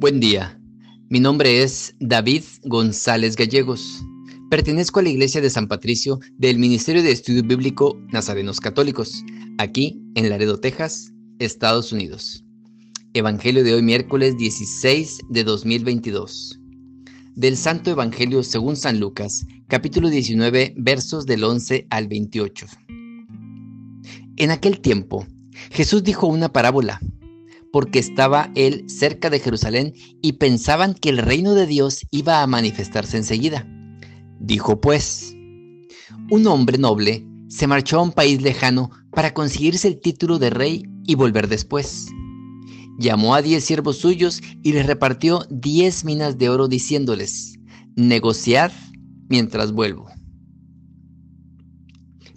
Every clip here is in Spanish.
Buen día. Mi nombre es David González Gallegos. Pertenezco a la Iglesia de San Patricio del Ministerio de Estudio Bíblico Nazarenos Católicos, aquí en Laredo, Texas, Estados Unidos. Evangelio de hoy miércoles 16 de 2022. Del Santo Evangelio según San Lucas, capítulo 19, versos del 11 al 28. En aquel tiempo, Jesús dijo una parábola porque estaba él cerca de Jerusalén y pensaban que el reino de Dios iba a manifestarse enseguida. Dijo pues, un hombre noble se marchó a un país lejano para conseguirse el título de rey y volver después. Llamó a diez siervos suyos y les repartió diez minas de oro diciéndoles, negociad mientras vuelvo.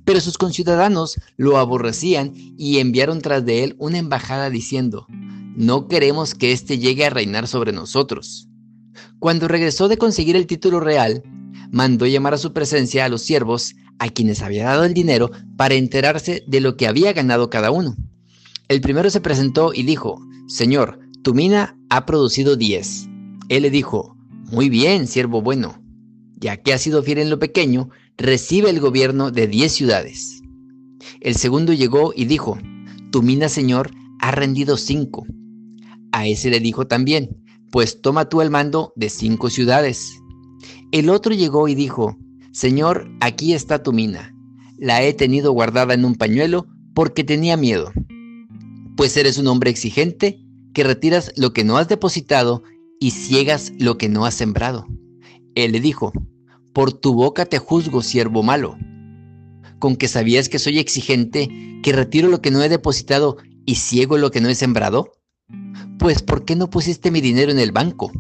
Pero sus conciudadanos lo aborrecían y enviaron tras de él una embajada diciendo, no queremos que éste llegue a reinar sobre nosotros. Cuando regresó de conseguir el título real, mandó llamar a su presencia a los siervos a quienes había dado el dinero para enterarse de lo que había ganado cada uno. El primero se presentó y dijo, Señor, tu mina ha producido diez. Él le dijo, Muy bien, siervo bueno, ya que has sido fiel en lo pequeño, recibe el gobierno de diez ciudades. El segundo llegó y dijo, Tu mina, Señor, ha rendido cinco. A ese le dijo también, pues toma tú el mando de cinco ciudades. El otro llegó y dijo, Señor, aquí está tu mina. La he tenido guardada en un pañuelo porque tenía miedo. Pues eres un hombre exigente que retiras lo que no has depositado y ciegas lo que no has sembrado. Él le dijo, por tu boca te juzgo, siervo malo. Con que sabías que soy exigente, que retiro lo que no he depositado y ciego lo que no he sembrado. Pues ¿por qué no pusiste mi dinero en el banco?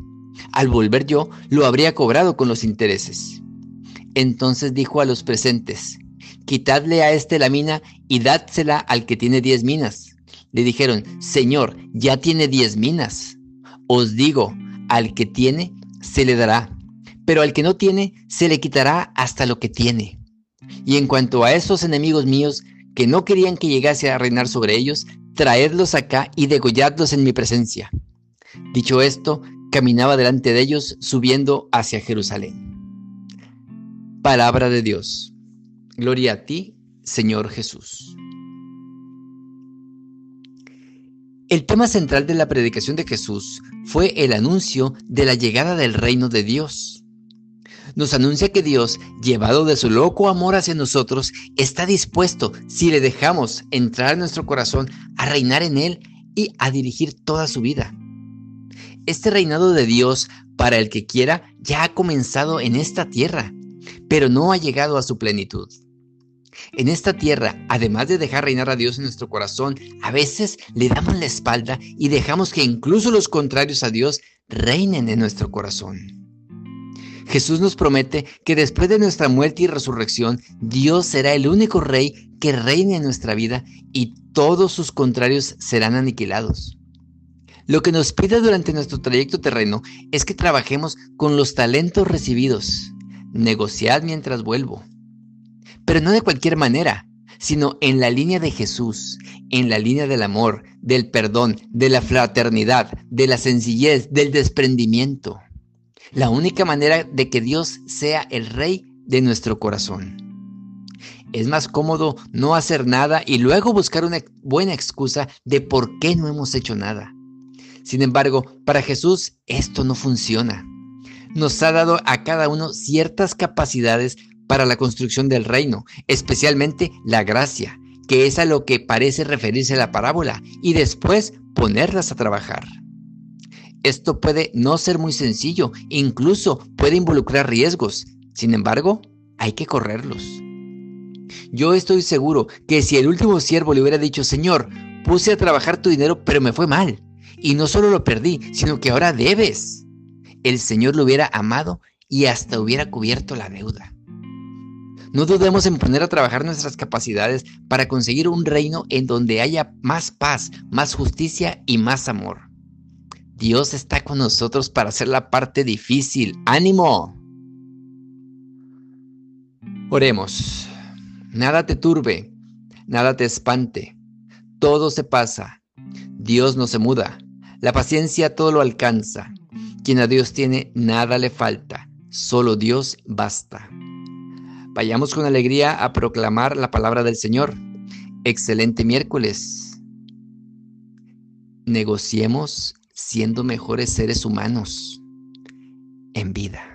Al volver yo, lo habría cobrado con los intereses. Entonces dijo a los presentes, quitadle a este la mina y dádsela al que tiene diez minas. Le dijeron, Señor, ya tiene diez minas. Os digo, al que tiene, se le dará, pero al que no tiene, se le quitará hasta lo que tiene. Y en cuanto a esos enemigos míos, que no querían que llegase a reinar sobre ellos, traedlos acá y degolladlos en mi presencia. Dicho esto, caminaba delante de ellos subiendo hacia Jerusalén. Palabra de Dios. Gloria a ti, Señor Jesús. El tema central de la predicación de Jesús fue el anuncio de la llegada del reino de Dios nos anuncia que Dios, llevado de su loco amor hacia nosotros, está dispuesto, si le dejamos entrar en nuestro corazón, a reinar en él y a dirigir toda su vida. Este reinado de Dios para el que quiera ya ha comenzado en esta tierra, pero no ha llegado a su plenitud. En esta tierra, además de dejar reinar a Dios en nuestro corazón, a veces le damos la espalda y dejamos que incluso los contrarios a Dios reinen en nuestro corazón. Jesús nos promete que después de nuestra muerte y resurrección, Dios será el único rey que reine en nuestra vida y todos sus contrarios serán aniquilados. Lo que nos pide durante nuestro trayecto terreno es que trabajemos con los talentos recibidos. Negociad mientras vuelvo. Pero no de cualquier manera, sino en la línea de Jesús, en la línea del amor, del perdón, de la fraternidad, de la sencillez, del desprendimiento la única manera de que Dios sea el rey de nuestro corazón. Es más cómodo no hacer nada y luego buscar una buena excusa de por qué no hemos hecho nada. Sin embargo, para Jesús esto no funciona. Nos ha dado a cada uno ciertas capacidades para la construcción del reino, especialmente la gracia, que es a lo que parece referirse la parábola, y después ponerlas a trabajar. Esto puede no ser muy sencillo, incluso puede involucrar riesgos. Sin embargo, hay que correrlos. Yo estoy seguro que si el último siervo le hubiera dicho, Señor, puse a trabajar tu dinero, pero me fue mal, y no solo lo perdí, sino que ahora debes, el Señor lo hubiera amado y hasta hubiera cubierto la deuda. No dudemos en poner a trabajar nuestras capacidades para conseguir un reino en donde haya más paz, más justicia y más amor. Dios está con nosotros para hacer la parte difícil. ¡Ánimo! Oremos. Nada te turbe, nada te espante. Todo se pasa. Dios no se muda. La paciencia todo lo alcanza. Quien a Dios tiene, nada le falta. Solo Dios basta. Vayamos con alegría a proclamar la palabra del Señor. Excelente miércoles. Negociemos siendo mejores seres humanos en vida.